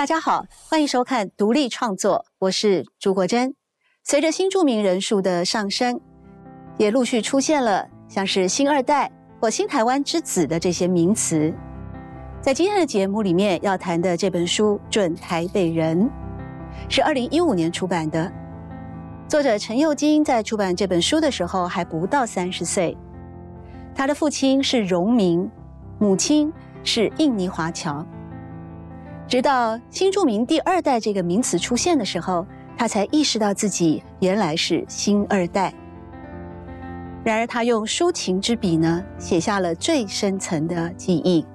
大家好，欢迎收看独立创作，我是朱国珍。随着新著名人数的上升，也陆续出现了像是“新二代”或“新台湾之子”的这些名词。在今天的节目里面要谈的这本书《准台北人》，是二零一五年出版的。作者陈佑金在出版这本书的时候还不到三十岁，他的父亲是荣民，母亲是印尼华侨。直到新住民第二代这个名词出现的时候，他才意识到自己原来是新二代。然而，他用抒情之笔呢，写下了最深层的记忆，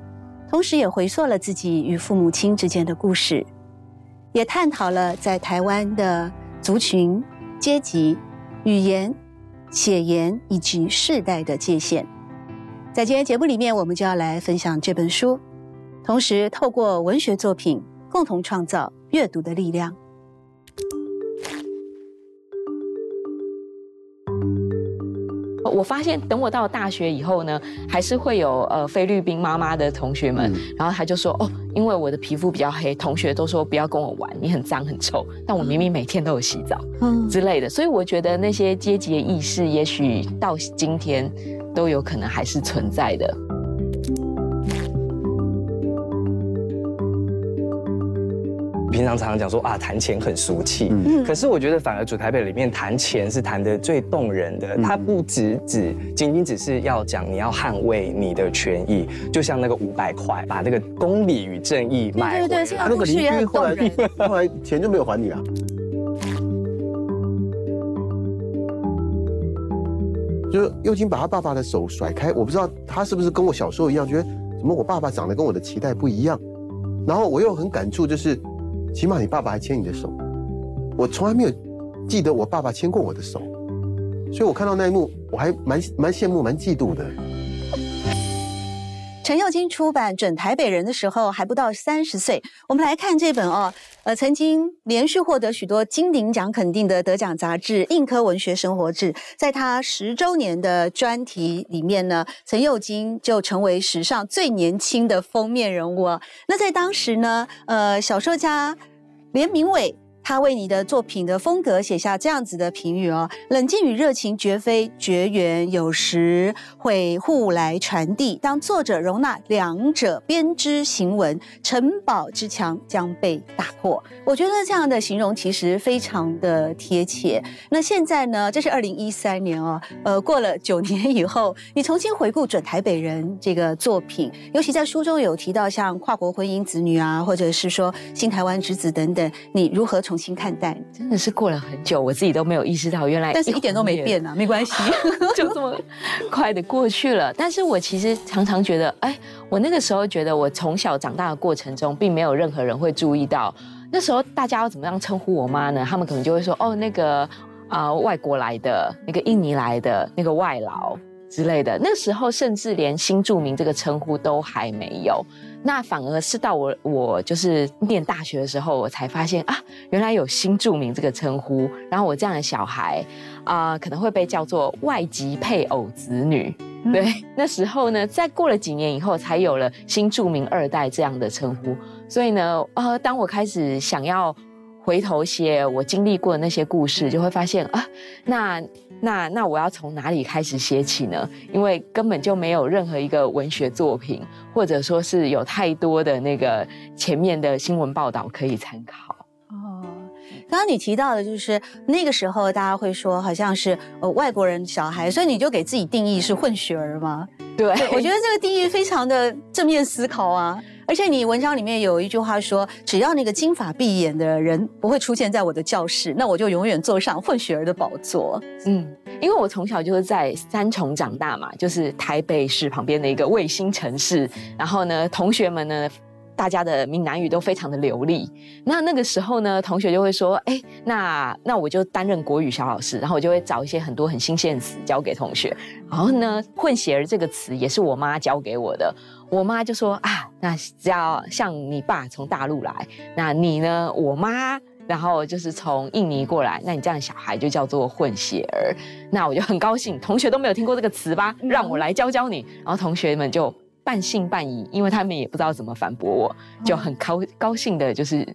同时也回溯了自己与父母亲之间的故事，也探讨了在台湾的族群、阶级、语言、血缘以及世代的界限。在今天节目里面，我们就要来分享这本书。同时，透过文学作品共同创造阅读的力量。我发现，等我到大学以后呢，还是会有呃菲律宾妈妈的同学们，然后他就说：“哦，因为我的皮肤比较黑，同学都说不要跟我玩，你很脏很臭。”但我明明每天都有洗澡，嗯之类的。所以我觉得那些阶级的意识，也许到今天都有可能还是存在的。平常常常讲说啊，谈钱很俗气，可是我觉得反而《主台北》里面谈钱是谈的最动人的。它不只只仅仅只是要讲你要捍卫你的权益，就像那个五百块，把那个公理与正义买回来。那个邻居后来 后来钱就没有还你啊。就是又金把他爸爸的手甩开，我不知道他是不是跟我小时候一样，觉得怎么我爸爸长得跟我的期待不一样，然后我又很感触，就是。起码你爸爸还牵你的手，我从来没有记得我爸爸牵过我的手，所以我看到那一幕，我还蛮蛮羡慕、蛮嫉妒的。陈佑金出版《准台北人》的时候还不到三十岁。我们来看这本哦，呃，曾经连续获得许多金鼎奖肯定的得奖杂志《硬科文学生活志》，在他十周年的专题里面呢，陈佑金就成为史上最年轻的封面人物。那在当时呢，呃，小说家连明伟。他为你的作品的风格写下这样子的评语哦：冷静与热情绝非绝缘，有时会互来传递。当作者容纳两者编织行文，城堡之墙将被打破。我觉得这样的形容其实非常的贴切。那现在呢？这是二零一三年哦，呃，过了九年以后，你重新回顾《准台北人》这个作品，尤其在书中有提到像跨国婚姻子女啊，或者是说新台湾之子等等，你如何从重新看待，真的是过了很久，我自己都没有意识到，原来但是一点都没变啊，没关系，就这么快的过去了。但是我其实常常觉得，哎，我那个时候觉得，我从小长大的过程中，并没有任何人会注意到，那时候大家要怎么样称呼我妈呢？他们可能就会说，哦，那个啊，外国来的，那个印尼来的，那个外劳之类的。那时候甚至连新住民这个称呼都还没有。那反而是到我我就是念大学的时候，我才发现啊，原来有新住民这个称呼。然后我这样的小孩啊，可能会被叫做外籍配偶子女。对，那时候呢，再过了几年以后，才有了新住民二代这样的称呼。所以呢，呃，当我开始想要回头写我经历过的那些故事，就会发现啊，那。那那我要从哪里开始写起呢？因为根本就没有任何一个文学作品，或者说是有太多的那个前面的新闻报道可以参考。哦，刚刚你提到的就是那个时候大家会说好像是呃外国人小孩，所以你就给自己定义是混血儿吗？对，我觉得这个定义非常的正面思考啊。而且你文章里面有一句话说，只要那个金发碧眼的人不会出现在我的教室，那我就永远坐上混血儿的宝座。嗯，因为我从小就是在三重长大嘛，就是台北市旁边的一个卫星城市。然后呢，同学们呢，大家的闽南语都非常的流利。那那个时候呢，同学就会说，哎，那那我就担任国语小老师，然后我就会找一些很多很新鲜的词教给同学。然后呢，混血儿这个词也是我妈教给我的。我妈就说啊，那只要像你爸从大陆来，那你呢？我妈然后就是从印尼过来，那你这样小孩就叫做混血儿。那我就很高兴，同学都没有听过这个词吧？让我来教教你。然后同学们就半信半疑，因为他们也不知道怎么反驳我，就很高高兴的，就是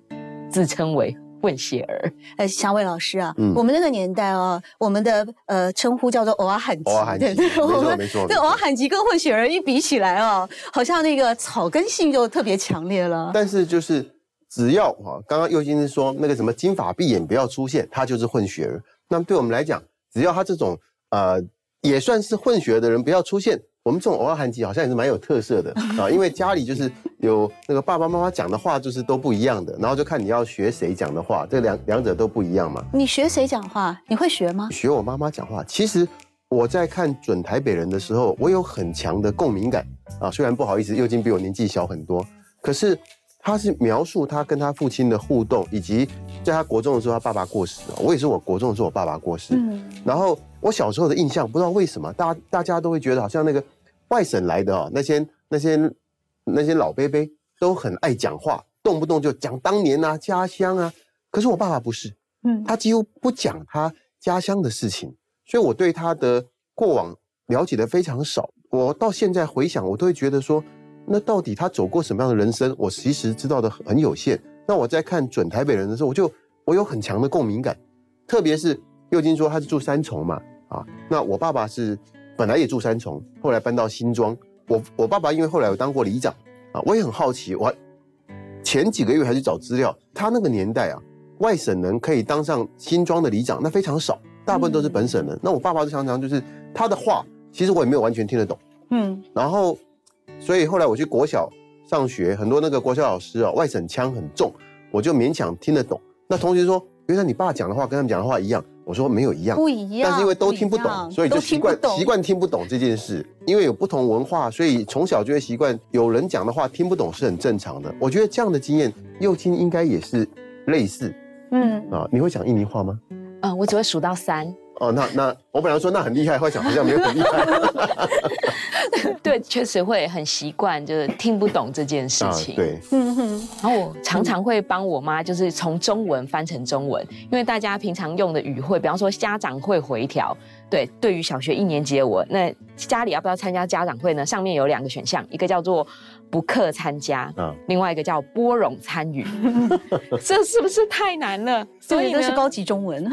自称为混血儿。呃，夏伟老师啊，嗯我们那个年代哦，我们的呃称呼叫做偶尔喊吉，偶尔喊吉对对，没错我们没错对偶尔喊吉跟混血儿一比起来哦，好像那个草根性就特别强烈了。但是就是只要哈，刚刚右金是说那个什么金发碧眼不要出现，他就是混血儿。那么对我们来讲，只要他这种呃也算是混血儿的人不要出现，我们这种偶尔韩籍好像也是蛮有特色的啊，因为家里就是有那个爸爸妈妈讲的话就是都不一样的，然后就看你要学谁讲的话，这两两者都不一样嘛。你学谁讲话？你会学吗？学我妈妈讲话。其实我在看《准台北人》的时候，我有很强的共鸣感啊。虽然不好意思，右金比我年纪小很多，可是他是描述他跟他父亲的互动，以及在他国中的时候，他爸爸过世了。我也是我国中的时候，我爸爸过世。嗯，然后我小时候的印象，不知道为什么，大家大家都会觉得好像那个外省来的哦，那些那些那些老伯伯都很爱讲话，动不动就讲当年啊、家乡啊。可是我爸爸不是，嗯他几乎不讲他家乡的事情，所以我对他的过往了解的非常少。我到现在回想，我都会觉得说，那到底他走过什么样的人生，我其实知道的很有限。那我在看《准台北人》的时候，我就我有很强的共鸣感，特别是右京说他是住三重嘛，啊，那我爸爸是本来也住三重，后来搬到新庄。我我爸爸因为后来有当过里长啊，我也很好奇，我前几个月还去找资料，他那个年代啊，外省人可以当上新庄的里长，那非常少，大部分都是本省人。那我爸爸就常常就是他的话，其实我也没有完全听得懂。嗯然后，所以后来我去国小上学，很多那个国小老师啊，外省腔很重，我就勉强听得懂。那同学说，原来你爸讲的话跟他们讲的话一样，我说没有一样，不一样，但是因为都听不懂，所以就习惯听不懂习惯听不懂这件事。因为有不同文化，所以从小就会习惯有人讲的话听不懂是很正常的。我觉得这样的经验，幼青应该也是类似嗯，啊。你会讲印尼话吗？嗯，我只会数到三。哦，那那我本来说那很厉害，后来想好像没有很厉害 对，确实会很习惯，就是听不懂这件事啊。情。对，嗯哼，然后我常常会帮我妈，就是从中文翻成中文，因为大家平常用的语汇，比方说家长会回调，对，对于小学一年级的我，那家里要不要参加家长会呢？上面有两个选项，一个叫做不课参加，啊另外一个叫拨冗参与，这是不是太难了？所以呢所以都是高级中文。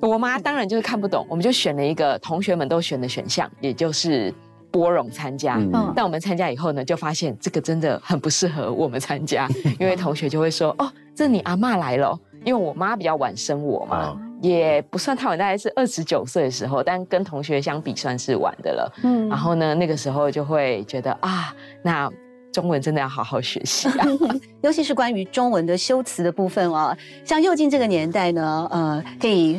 我妈当然就是看不懂，我们就选了一个同学们都选的选项，也就是拨冗参加。嗯但我们参加以后呢，就发现这个真的很不适合我们参加，因为同学就会说：“哦，这你阿妈来了哦。”因为我妈比较晚生我嘛，啊也不算太晚，大概是二十九岁的时候，但跟同学相比算是晚的了。嗯然后呢，那个时候就会觉得啊，那中文真的要好好学习啊。尤其是关于中文的修辞的部分啊，像右近这个年代呢，呃，可以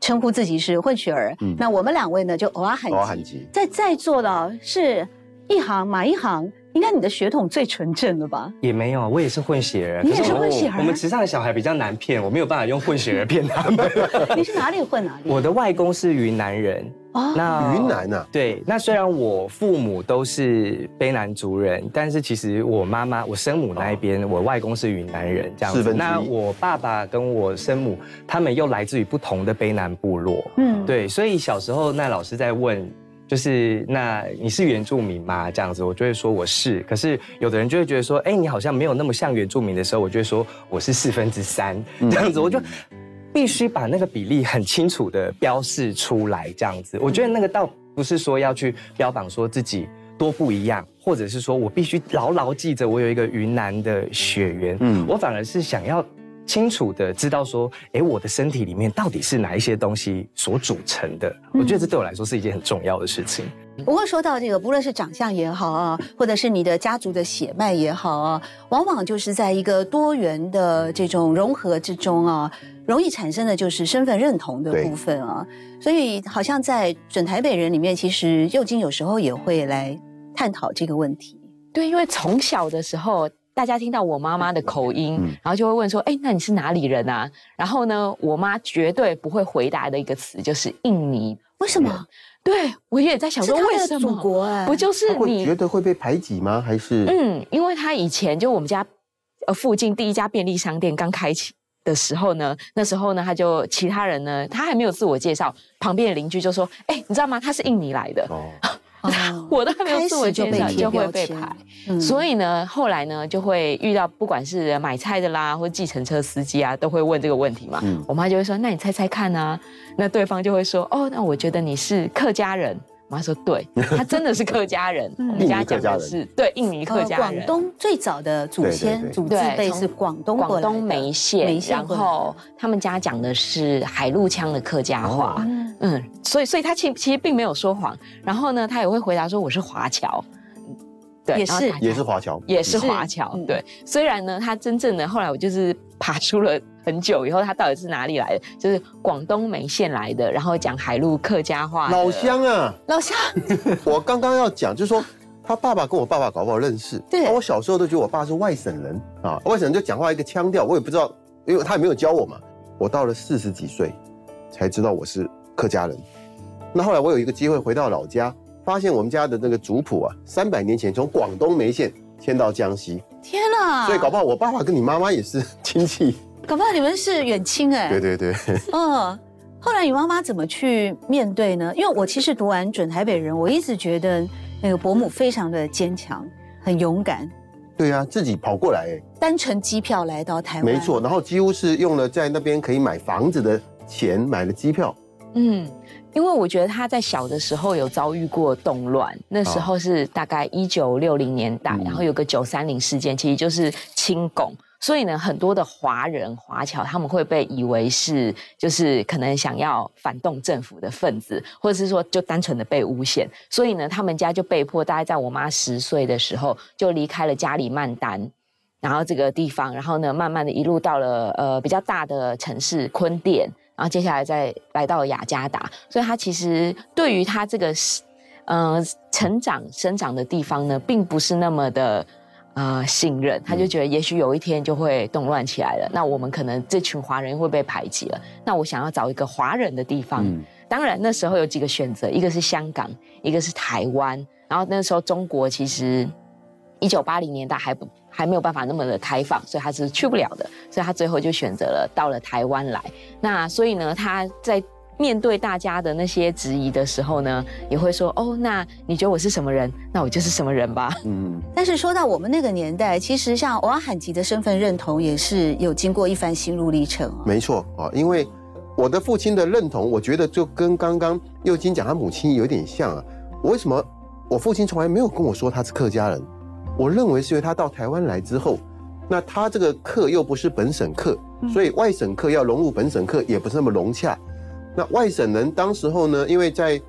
称呼自己是混血儿。嗯那我们两位呢，就偶尔喊偶尔喊吉。在在座的是一行马一行，应该你的血统最纯正了吧？也没有，我也是混血儿。你也是混血儿我们池上的小孩比较难骗，我没有办法用混血儿骗他们。你是哪里混哪里？我的外公是云南人，哦那云南啊，对，那虽然我父母都是卑南族人，但是其实我妈妈、我生母那一边，我外公是云南人，这样子。四分之一那我爸爸跟我生母，他们又来自于不同的卑南部落。嗯，对，所以小时候那老师在问，就是那你是原住民吗？这样子，我就会说我是。可是有的人就会觉得说，哎，你好像没有那么像原住民的时候，我就会说我是四分之三这样子，我就。必须把那个比例很清楚的标示出来，这样子，我觉得那个倒不是说要去标榜说自己多不一样，或者是说我必须牢牢记着我有一个云南的血缘，嗯我反而是想要清楚的知道说，哎，我的身体里面到底是哪一些东西所组成的？我觉得这对我来说是一件很重要的事情。不过说到这个，不论是长相也好啊，或者是你的家族的血脉也好啊，往往就是在一个多元的这种融合之中啊，容易产生的就是身份认同的部分啊。所以好像在准台北人里面，其实右京有时候也会来探讨这个问题。对，因为从小的时候，大家听到我妈妈的口音，嗯然后就会问说：“哎，那你是哪里人啊？”然后呢，我妈绝对不会回答的一个词就是印尼。为什么？对我也在想说，为什么？国哎、不就是你觉得会被排挤吗？还是嗯，因为他以前就我们家呃附近第一家便利商店刚开启的时候呢，那时候呢，他就其他人呢，他还没有自我介绍，旁边的邻居就说：“哎、你知道吗？他是印尼来的。哦，我都还没有自我介绍就会被排。所以呢，后来呢，就会遇到不管是买菜的啦，或计程车司机啊，都会问这个问题嘛。我妈就会说：“那你猜猜看啊？”那对方就会说：“哦，那我觉得你是客家人。”我妈说：“对，他真的是客家人。我们家讲的是对印尼客家人。广东最早的祖先祖辈是广东广东梅县，然后他们家讲的是海陆腔的客家话。嗯，所以所以他其其实并没有说谎。然后呢，他也会回答说我是华侨。”对也是也是华侨，也是华侨。对，虽然呢，他真正的后来我就是爬出了很久以后，他到底是哪里来的？就是广东梅县来的，然后讲海陆客家话。老乡啊，老乡。我刚刚要讲，就是说他爸爸跟我爸爸搞不好认识。对，我小时候都觉得我爸是外省人啊，外省人就讲话一个腔调，我也不知道，因为他也没有教我嘛。我到了四十几岁才知道我是客家人。那后来我有一个机会回到老家。发现我们家的那个族谱啊，三百年前从广东梅县迁到江西。天哪！所以搞不好我爸爸跟你妈妈也是 亲戚。搞不好你们是远亲哎。对对对。嗯，后来你妈妈怎么去面对呢？因为我其实读完准台北人，我一直觉得那个伯母非常的坚强，很勇敢。对啊，自己跑过来，单程机票来到台湾。没错，然后几乎是用了在那边可以买房子的钱买了机票。嗯。因为我觉得他在小的时候有遭遇过动乱，那时候是大概一九六零年代，然后有个九三零事件，其实就是清拱，所以呢，很多的华人华侨他们会被以为是就是可能想要反动政府的分子，或者是说就单纯的被诬陷，所以呢，他们家就被迫大概在我妈十岁的时候就离开了加里曼丹，然后这个地方，然后呢，慢慢的一路到了呃比较大的城市昆甸。然后接下来再来到雅加达，所以他其实对于他这个呃成长生长的地方呢，并不是那么的呃信任。他就觉得也许有一天就会动乱起来了，那我们可能这群华人会被排挤了。那我想要找一个华人的地方。当然那时候有几个选择，一个是香港，一个是台湾。然后那时候中国其实一九八零年代还不。还没有办法那么的开放，所以他是去不了的，所以他最后就选择了到了台湾来。那所以呢，他在面对大家的那些质疑的时候呢，也会说：“哦，那你觉得我是什么人？那我就是什么人吧。”嗯。但是说到我们那个年代，其实像王罕吉的身份认同也是有经过一番心路历程没错啊，因为我的父亲的认同，我觉得就跟刚刚右金讲他母亲有点像啊。我为什么我父亲从来没有跟我说他是客家人？我认为是因为他到台湾来之后，那他这个客又不是本省客，所以外省客要融入本省客也不是那么融洽。那外省人当时候呢，因为在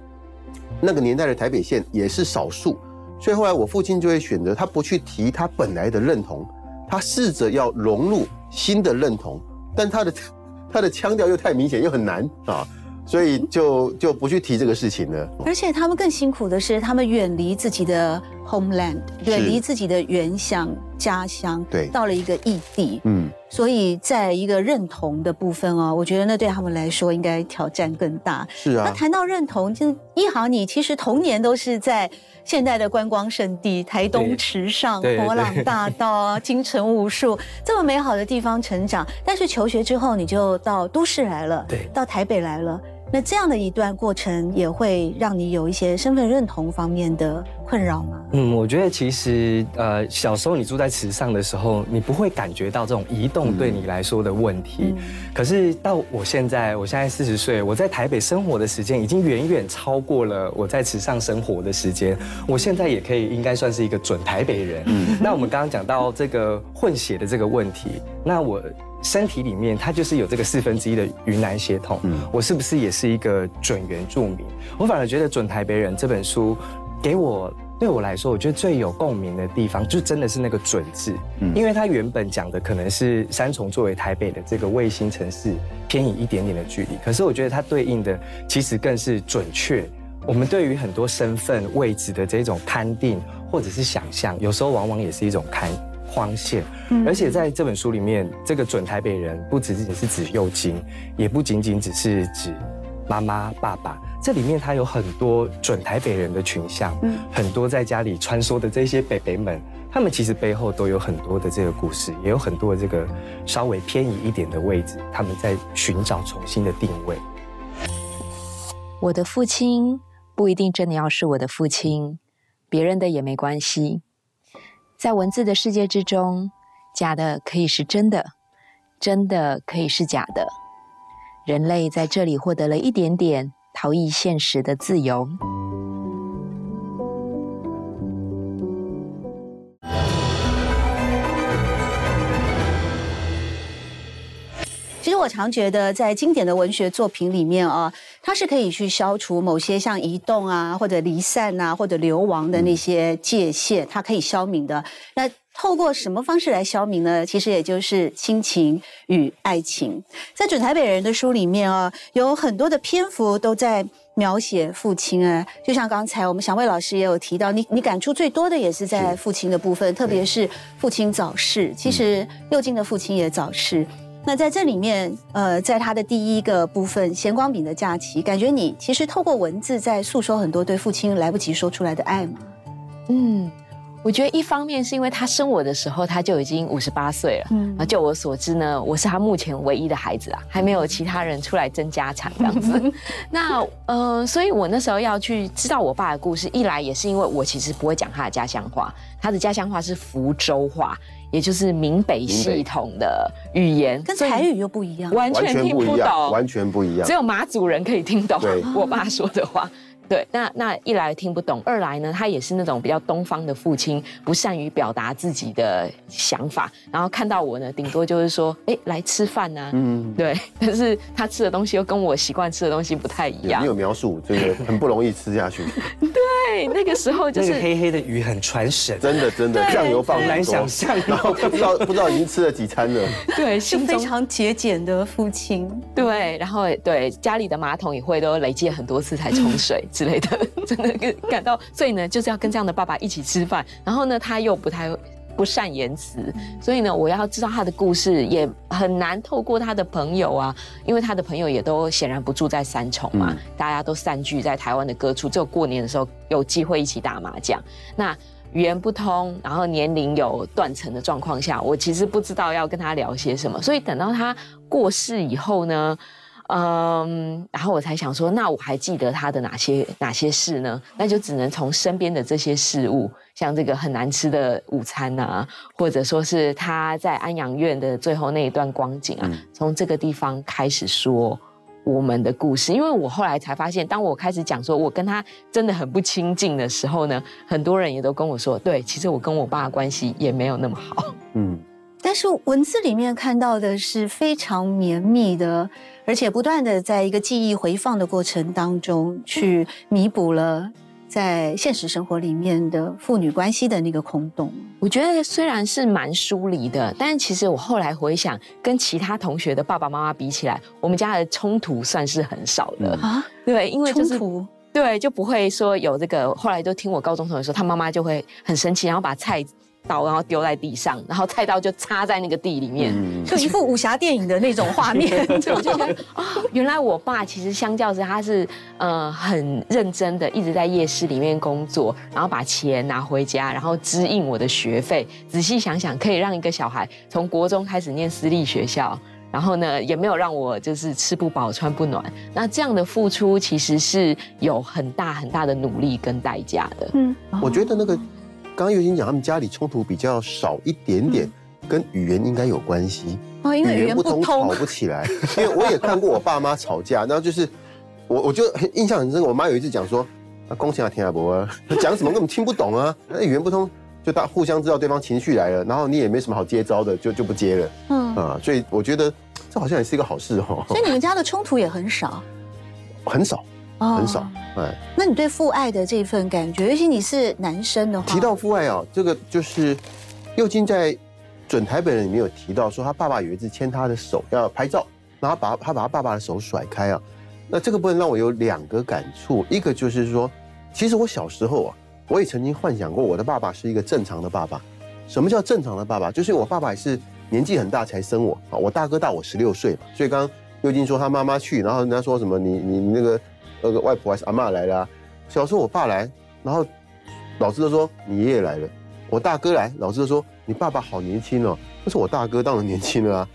那个年代的台北县也是少数，所以后来我父亲就会选择他不去提他本来的认同，他试着要融入新的认同，但他的 他的腔调又太明显又很难啊。所以就就不去提这个事情了。而且他们更辛苦的是，他们远离自己的 homeland，远离自己的原乡家乡，对，到了一个异地。嗯，所以在一个认同的部分哦，我觉得那对他们来说应该挑战更大。是啊。那谈到认同，就一航，你其实童年都是在现代的观光圣地台东池上、博朗大道、京城武术这么美好的地方成长，但是求学之后你就到都市来了，对，到台北来了。那这样的一段过程也会让你有一些身份认同方面的困扰吗？嗯，我觉得其实呃，小时候你住在池上的时候，你不会感觉到这种移动对你来说的问题。可是到我现在，我现在四十岁，我在台北生活的时间已经远远超过了我在池上生活的时间。我现在也可以应该算是一个准台北人。嗯那我们刚刚讲到这个混血的这个问题，那我。身体里面，它就是有这个四分之一的云南血统。嗯，我是不是也是一个准原住民？我反而觉得《准台北人》这本书，给我对我来说，我觉得最有共鸣的地方，就真的是那个“准”字。嗯，因为它原本讲的可能是三重作为台北的这个卫星城市偏移一点点的距离，可是我觉得它对应的其实更是准确。我们对于很多身份位置的这种勘定或者是想象，有时候往往也是一种勘。框线，而且在这本书里面，这个准台北人不只仅是指幼金，也不仅仅只是指妈妈、爸爸，这里面它有很多准台北人的群像，很多在家里穿梭的这些北北们，他们其实背后都有很多的这个故事，也有很多的这个稍微偏移一点的位置，他们在寻找重新的定位。我的父亲。不一定真的要是我的父亲，别人的也没关系。在文字的世界之中，假的可以是真的，真的可以是假的。人类在这里获得了一点点逃逸现实的自由。实我常觉得，在经典的文学作品里面啊，它是可以去消除某些像移动啊，或者离散啊，或者流亡的那些界限，它可以消弭的。那透过什么方式来消弭呢？其实也就是亲情与爱情。在准台北人的书里面啊，有很多的篇幅都在描写父亲啊，就像刚才我们祥卫老师也有提到，你你感触最多的也是在父亲的部分，特别是父亲早逝。其实右京的父亲也早逝。那在这里面，呃，在他的第一个部分《闲光饼的假期》，感觉你其实透过文字在诉说很多对父亲来不及说出来的爱吗？嗯。我觉得一方面是因为他生我的时候他就已经五十八岁了，嗯，啊，就我所知呢，我是他目前唯一的孩子啊，还没有其他人出来争家产这样子。那呃，所以我那时候要去知道我爸的故事，一来也是因为我其实不会讲他的家乡话，他的家乡话是福州话，也就是闽北系统的语言，跟台语又不一样，完全听不懂，完全不一样，只有马祖人可以听懂我爸说的话。对，那那一来听不懂，二来呢，他也是那种比较东方的父亲，不善于表达自己的想法，然后看到我呢，顶多就是说，哎，来吃饭啊，嗯，对，但是他吃的东西又跟我习惯吃的东东西不太一样。你有描述这个 很不容易吃下去。对，那个时候就是黑黑的鱼很传神，真的真的酱油放难想象，然后不知道不知道已经吃了几餐了。对，是非常节俭的父亲。对，然后对家里的马桶也会都累积很多次才冲水。之类的，真的感到，所以呢，就是要跟这样的爸爸一起吃饭。然后呢，他又不太不善言辞，所以呢，我要知道他的故事也很难透过他的朋友啊，因为他的朋友也都显然不住在三重嘛，大家都散居在台湾的各处，只有过年的时候有机会一起打麻将。那语言不通，然后年龄有断层的状况下，我其实不知道要跟他聊些什么。所以等到他过世以后呢？嗯，然后我才想说，那我还记得他的哪些哪些事呢？那就只能从身边的这些事物，像这个很难吃的午餐啊，或者说是他在安养院的最后那一段光景啊，从这个地方开始说我们的故事。因为我后来才发现，当我开始讲说我跟他真的很不亲近的时候呢，很多人也都跟我说，对，其实我跟我爸关系也没有那么好。嗯。但是文字里面看到的是非常绵密的，而且不断的在一个记忆回放的过程当中，去弥补了在现实生活里面的父女关系的那个空洞。我觉得虽然是蛮疏离的，但其实我后来回想，跟其他同学的爸爸妈妈比起来，我们家的冲突算是很少的啊。对，因为就是对就不会说有这个。后来就听我高中同学说，他妈妈就会很生气，然后把菜。刀，然后丢在地上，然后菜刀就插在那个地里面，就一副武侠电影的那种画面。我就觉得啊，原来我爸其实相较之，他是呃很认真的，一直在夜市里面工作，然后把钱拿回家，然后支应我的学费。仔细想想，可以让一个小孩从国中开始念私立学校，然后呢，也没有让我就是吃不饱穿不暖。那这样的付出，其实是有很大很大的努力跟代价的。嗯，我觉得那个。刚刚尤金讲，他们家里冲突比较少一点点，跟语言应该有关系。哦，因为语言不通，吵不起来。因为我也看过我爸妈吵架，然后就是我，我就印象很深。我妈有一次讲说：“啊，恭喜啊，田阿伯，讲什么根本听不懂啊，那语言不通，就大互相知道对方情绪来了，然后你也没什么好接招的，就就不接了。”嗯啊，所以我觉得这好像也是一个好事哦。所以你们家的冲突也很少，很少。很少，哎，那你对父爱的这份感觉，尤其你是男生的话，提到父爱啊，这个就是右京在准台北人里面有提到说，他爸爸有一次牵他的手要拍照，然后把他把他爸爸的手甩开啊，那这个部分让我有两个感触，一个就是说，其实我小时候啊，我也曾经幻想过我的爸爸是一个正常的爸爸。什么叫正常的爸爸？就是我爸爸也是年纪很大才生我啊，我大哥大我十六岁嘛，所以刚刚右京说他妈妈去，然后人家说什么你你你那个。那个外婆还是阿妈来了，小时候我爸来，然后老师都说你爷爷来了，我大哥来，老师都说你爸爸好年轻哦，那是我大哥当然年轻了啊。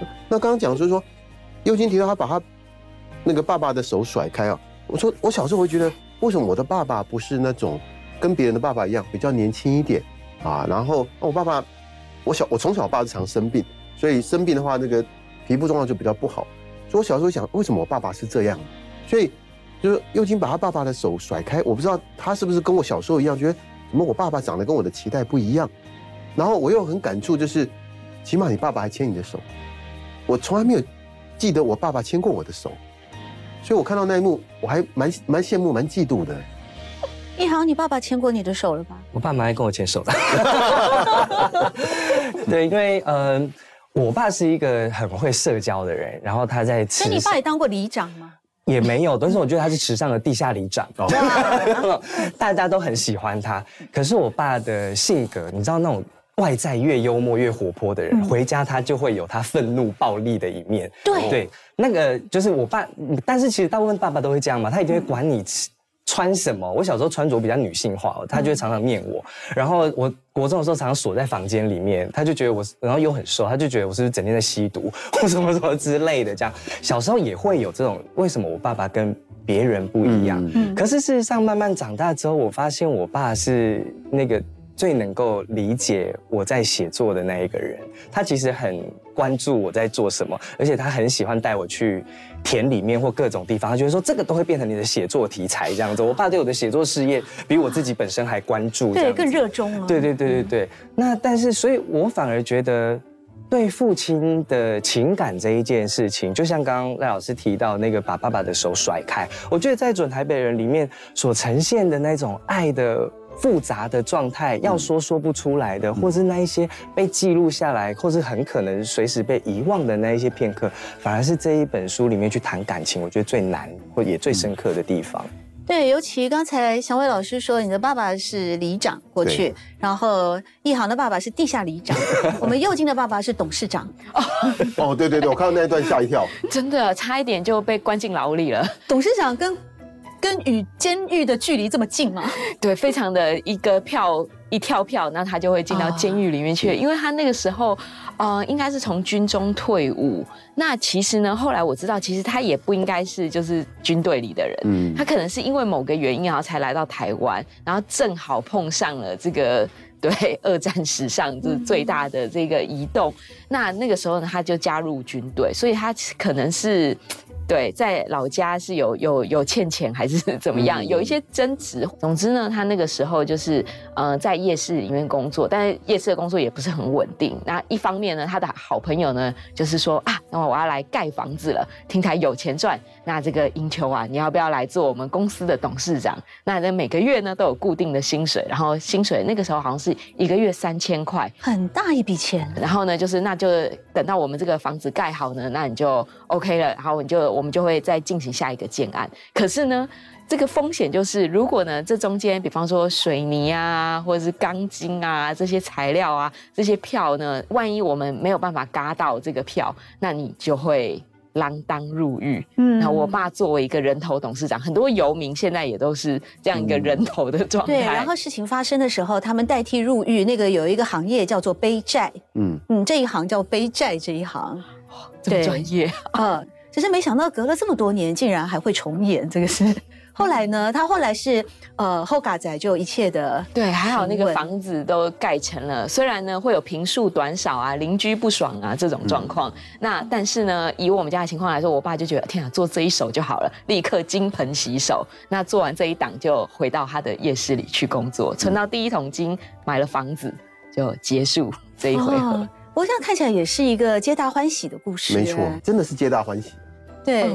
那刚刚讲就是说，右金提到他把他那个爸爸的手甩开啊，我说我小时候会觉得为什么我的爸爸不是那种跟别人的爸爸一样比较年轻一点啊？然后我爸爸，我小我从小爸是常生病，所以生病的话那个皮肤状况就比较不好。所以我小时候想，为什么我爸爸是这样？所以就是幼金把他爸爸的手甩开，我不知道他是不是跟我小时候一样，觉得怎么我爸爸长得跟我的期待不一样。然后我又很感触，就是起码你爸爸还牵你的手，我从来没有记得我爸爸牵过我的手，所以我看到那一幕，我还蛮蛮羡慕、蛮嫉妒的。一航，你爸爸牵过你的手了吧？我爸蛮爱跟我牵手的。对，因为呃，我爸是一个很会社交的人，然后他在那你爸也当过里长吗？也没有，但是我觉得他是池上的地下里长，大家都很喜欢他。可是我爸的性格，你知道那种外在越幽默越活泼的人，回家他就会有他愤怒暴力的一面。对对，那个就是我爸，但是其实大部分爸爸都会这样嘛，他一定会管你吃。穿什么？我小时候穿着比较女性化，他就会常常念我。然后我国中的时候常常锁在房间里面，他就觉得我，然后又很瘦，他就觉得我是不是整天在吸毒 或什么什么之类的。这样小时候也会有这种，为什么我爸爸跟别人不一样？可是事实上慢慢长大之后，我发现我爸是那个。最能够理解我在写作的那一个人，他其实很关注我在做什么，而且他很喜欢带我去田里面或各种地方，他觉得说这个都会变成你的写作题材这样子。我爸对我的写作事业比我自己本身还关注，对，更热衷了。对对对对对。那但是，所以我反而觉得对父亲的情感这一件事情，就像刚刚赖老师提到那个把爸爸的手甩开，我觉得在准台北人里面所呈现的那种爱的。复杂的状态，要说说不出来的，或是那一些被记录下来，或是很可能随时被遗忘的那一些片刻，反而是这一本书里面去谈感情，我觉得最难或也最深刻的地方。对，尤其刚才祥伟老师说，你的爸爸是里长过去，然后一航的爸爸是地下里长，我们右京的爸爸是董事长。哦，对对对，我看到那一段吓一跳，真的差一点就被关进牢里了。董事长跟。跟与监狱的距离这么近吗？对，非常的一个票一跳票，那他就会进到监狱里面去。因为他那个时候，呃，应该是从军中退伍。那其实呢，后来我知道，其实他也不应该是就是军队里的人，嗯，他可能是因为某个原因，然后才来到台湾，然后正好碰上了这个对二战史上就是最大的这个移动。那那个时候呢，他就加入军队，所以他可能是。对，在老家是有有有欠钱还是怎么样，有一些争执。总之呢，他那个时候就是呃在夜市里面工作，但是夜市的工作也不是很稳定。那一方面呢，他的好朋友呢就是说啊，那么我要来盖房子了，听起来有钱赚。那这个英秋啊，你要不要来做我们公司的董事长？那那每个月呢都有固定的薪水，然后薪水那个时候好像是一个月三千块，很大一笔钱。然后呢，就是那就等到我们这个房子盖好呢，那你就 OK 了，然后你就我们就会再进行下一个建案。可是呢，这个风险就是，如果呢这中间，比方说水泥啊，或者是钢筋啊这些材料啊，这些票呢，万一我们没有办法嘎到这个票，那你就会。锒铛入狱。嗯，那我爸作为一个人头董事长，很多游民现在也都是这样一个人头的状态。对，然后事情发生的时候，他们代替入狱，那个有一个行业叫做背债。嗯嗯，这一行叫背债这一行，这么专业啊！只是没想到隔了这么多年，竟然还会重演这个事。后来呢？他后来是呃后嘎仔就一切的对，还好那个房子都盖成了。虽然呢会有平数短少啊、邻居不爽啊这种状况，那但是呢以我们家的情况来说，我爸就觉得天啊，做这一手就好了，立刻金盆洗手。那做完这一档就回到他的夜市里去工作，存到第一桶金，买了房子，就结束这一回合。我想看起来也是一个皆大欢喜的故事。没错，真的是皆大欢喜。对。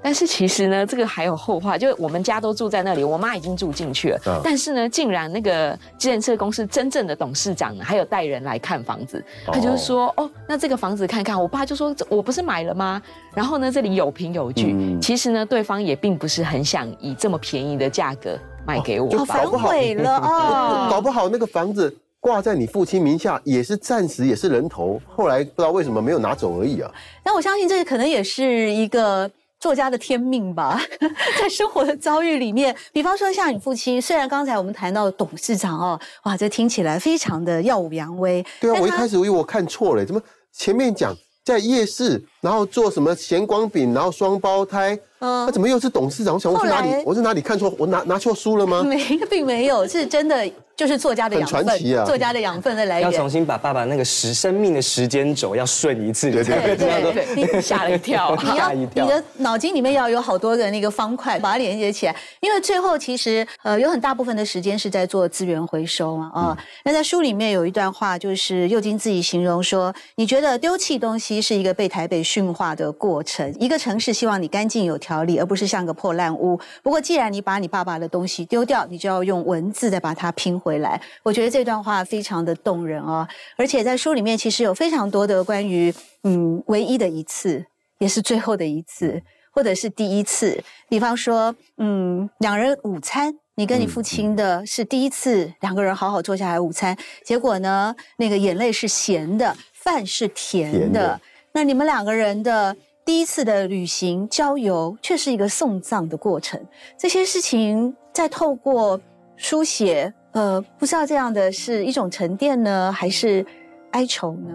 但是其实呢，这个还有后话，就我们家都住在那里，我妈已经住进去了。但是呢，竟然那个建设公司真正的董事长还有带人来看房子，他就说：“哦，那这个房子看看。”我爸就说：“我不是买了吗？”然后呢，这里有凭有据。其实呢，对方也并不是很想以这么便宜的价格卖给我，就反悔了哦。搞不好那个房子挂在你父亲名下，也是暂时也是人头，后来不知道为什么没有拿走而已啊。那我相信这可能也是一个。作家的天命吧，在生活的遭遇里面，比方说像你父亲，虽然刚才我们谈到董事长哦，哇，这听起来非常的耀武扬威。对啊，我一开始以为我看错了，怎么前面讲在夜市，然后做什么咸光饼，然后双胞胎，嗯他怎么又是董事长？我想我是哪里？我是哪里看错？我拿拿错书了吗？没，并没有，是真的，就是作家的养分，传奇啊作家的养分的来源要重。新把爸爸那个时生命的时间轴要顺一次，对对对对吓了一跳。你要吓一跳你的脑筋里面要有好多个那个方块，把它连接起来。因为最后其实呃有很大部分的时间是在做资源回收嘛啊。那在书里面有一段话，就是佑金自己形容说，你觉得丢弃东西是一个被台北驯化的过程。一个城市希望你干净有条理，而不是像个破烂屋。不过既然你把你爸爸的东西丢掉，你就要用文字再把它拼回来。我觉得这段话非常的动人哦，而且在书里面其实有非常多的关于嗯唯一的一次。也是最后的一次，或者是第一次。比方说，嗯，两人午餐，你跟你父亲的是第一次两个人好好坐下来午餐，结果呢，那个眼泪是咸的，饭是甜的。甜的那你们两个人的第一次的旅行郊游，却是一个送葬的过程。这些事情在透过书写，呃，不知道这样的是一种沉淀呢，还是哀愁呢？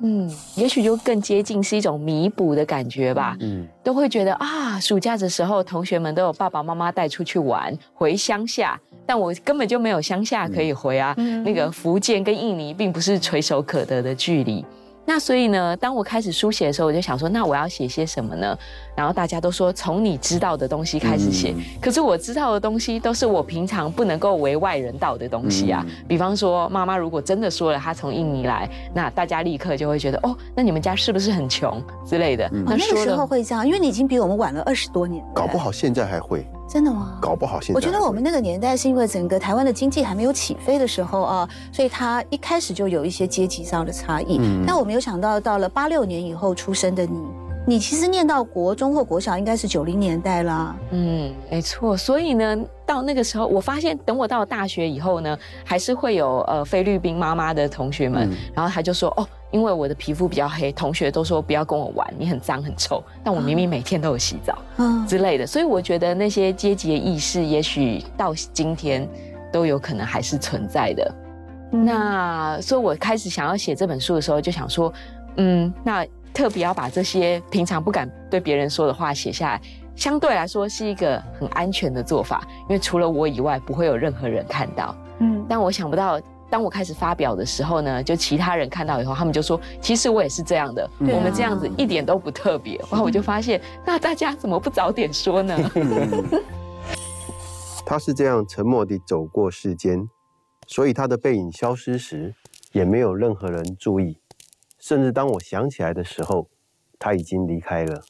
嗯，也许就更接近是一种弥补的感觉吧。嗯，都会觉得啊，暑假的时候同学们都有爸爸妈妈带出去玩，回乡下，但我根本就没有乡下可以回啊。嗯那个福建跟印尼并不是垂手可得的距离。那所以呢，当我开始书写的时候，我就想说，那我要写些什么呢？然后大家都说从你知道的东西开始写，可是我知道的东西都是我平常不能够为外人道的东西啊。比方说，妈妈如果真的说了她从印尼来，那大家立刻就会觉得，哦，那你们家是不是很穷之类的？哦，那个时候会这样，因为你已经比我们晚了二十多年了，搞不好现在还会，真的吗？搞不好现在我。觉得我们那个年代是因为整个台湾的经济还没有起飞的时候啊，所以它一开始就有一些阶级上的差异。嗯但我没有想到，到了八六年以后出生的你，你其实念到国中或国小应该是九零年代啦。嗯，没错。所以呢，到那个时候，我发现等我到了大学以后呢，还是会有呃菲律宾妈妈的同学们，嗯然后他就说哦。因为我的皮肤比较黑，同学都说不要跟我玩，你很脏很臭。但我明明每天都有洗澡嗯，之类的，所以我觉得那些阶级的意识，也许到今天都有可能还是存在的。那所以，我开始想要写这本书的时候，就想说，嗯，那特别要把这些平常不敢对别人说的话写下来，相对来说是一个很安全的做法，因为除了我以外，不会有任何人看到。嗯，但我想不到，当我开始发表的时候呢，就其他人看到以后，他们就说，其实我也是这样的，我们这样子一点都不特别。然后我就发现，那大家怎么不早点说呢？他是这样沉默地走过世间，所以他的背影消失时，也没有任何人注意。甚至当我想起来的时候，他已经离开了。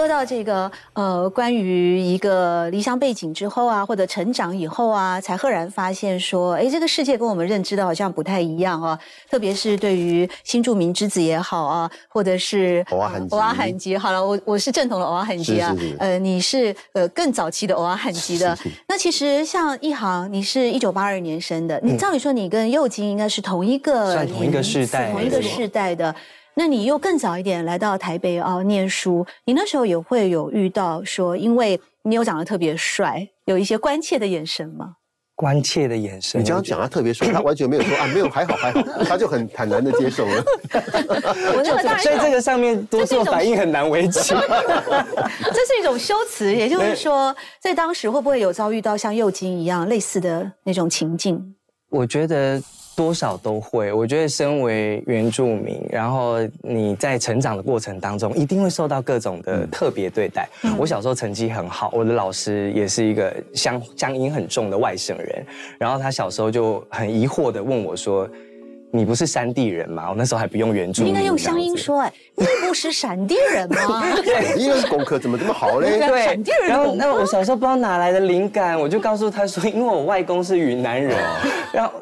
说到这个呃，关于一个离乡背景之后啊，或者成长以后啊，才赫然发现说，哎，这个世界跟我们认知的好像不太一样啊。特别是对于新著名之子也好啊，或者是偶尔罕吉偶尔罕吉，好了，我我是正统的偶尔罕吉啊是是是，呃，你是呃更早期的偶尔罕吉的。是是那其实像一航，你是一九八二年生的，你照理说你跟佑金应该是同一个算同一个世代同一个世代的。那你又更早一点来到台北啊、念书，你那时候也会有遇到说，因为你有长得特别帅，有一些关切的眼神吗？关切的眼神。你这样讲，他特别帅，他完全没有说 啊，没有，还好还好，他就很坦然的接受了。我那个当然所以这个上面多做反应很难为情。这是一种修辞，也就是说，在当时会不会有遭遇到像幼金一样类似的那种情境？我觉得多少都会。我觉得身为原住民，然后你在成长的过程当中，一定会受到各种的特别对待。我小时候成绩很好，我的老师也是一个乡乡音很重的外省人，然后他小时候就很疑惑的问我说。你不是山地人吗？我那时候还不用原住民，你应该用乡音说，哎，你不是闪地人吗？因为 功课怎么这么好嘞？对闪电，人然后那我小时候不知道哪来的灵感，我就告诉他说，因为我外公是云南人，然后。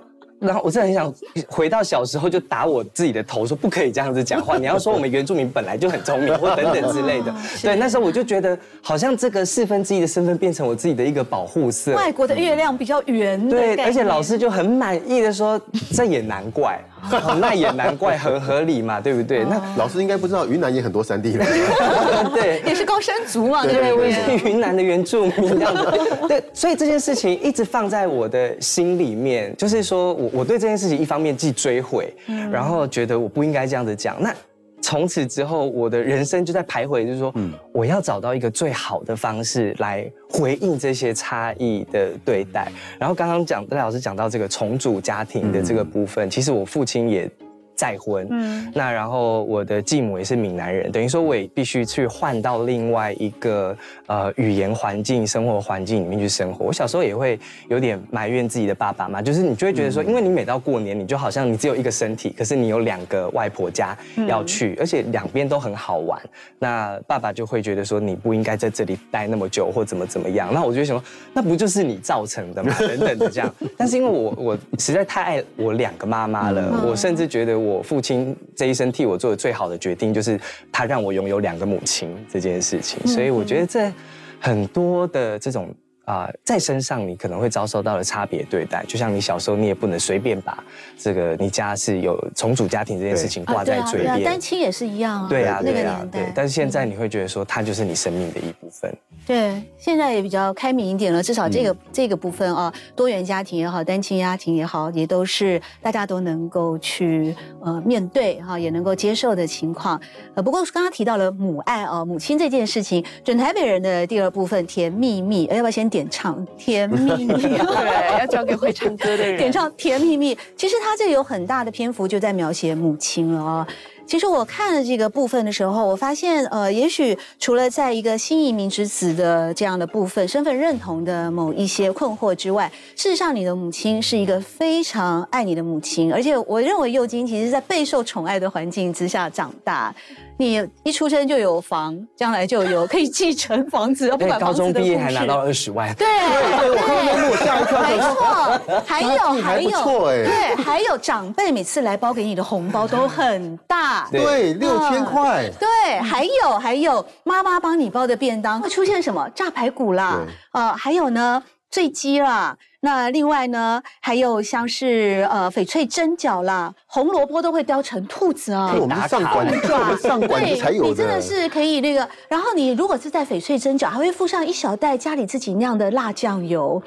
然后我真的很想回到小时候就打我自己的头，说不可以这样子讲话。你要说我们原住民本来就很聪明，或等等之类的。对，那时候我就觉得好像这个四分之一的身份变成我自己的一个保护色。外国的月亮比较圆对，而且老师就很满意的说，这也难怪。哦 那也难怪，很合理嘛，对不对？那老师应该不知道，云南也很多山地人。对。也是高山族嘛，对我也对？是云南的原住民这样子。对，所以这件事情一直放在我的心里面，就是说我我对这件事情一方面既追悔，然后觉得我不应该这样子讲。那从此之后，我的人生就在徘徊，就是说，我要找到一个最好的方式来回应这些差异的对待。然后刚刚讲戴老师讲到这个重组家庭的这个部分，其实我父亲也。再婚，嗯，那然后我的继母也是闽南人，等于说我也必须去换到另外一个呃语言环境、生活环境里面去生活。我小时候也会有点埋怨自己的爸爸妈，就是你就会觉得说，因为你每到过年，你就好像你只有一个身体，可是你有两个外婆家要去，而且两边都很好玩。那爸爸就会觉得说，你不应该在这里待那么久，或怎么怎么样。那我就想说，那不就是你造成的吗，等等的这样。但是因为我我实在太爱我两个妈妈了，我甚至觉得我。我父亲这一生替我做的最好的决定，就是他让我拥有两个母亲这件事情。所以我觉得这很多的这种啊，在身上你可能会遭受到的差别对待，就像你小时候，你也不能随便把这个你家是有重组家庭这件事情挂在嘴边。单亲也是一样啊。对啊，对啊，对。但是现在你会觉得说，他就是你生命的一部分。对，现在也比较开明一点了，至少这个这个部分啊，多元家庭也好，单亲家庭也好，也都是大家都能够去呃面对哈，也能够接受的情况。呃，不过刚刚提到了母爱啊，母亲这件事情，准台北人的第二部分《甜蜜蜜》，要不要先点唱《甜蜜蜜》？对，要交给会唱歌的人点唱《甜蜜蜜》。其实他这有很大的篇幅就在描写母亲了啊。其实我看了这个部分的时候，我发现，呃，也许除了在一个新移民之子的这样的部分，身份认同的某一些困惑之外，事实上，你的母亲是一个非常爱你的母亲，而且我认为幼金其实在备受宠爱的环境之下长大。你一出生就有房，将来就有可以继承房子，不管高中毕业还拿到二十万。对，对我看到我吓一跳。没错，还有还有，对，还有长辈每次来包给你的红包都很大，对，六千块。对，还有还有，妈妈帮你包的便当会出现什么炸排骨啦，呃，还有呢，醉鸡啦。那另外呢，还有像是呃翡翠蒸饺啦，红萝卜都会雕成兔子啊。我们上馆，我们上馆才有的。你真的是可以那个，然后你如果是在翡翠蒸饺，还会附上一小袋家里自己酿的辣酱油，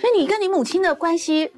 所以你跟你母亲的关系，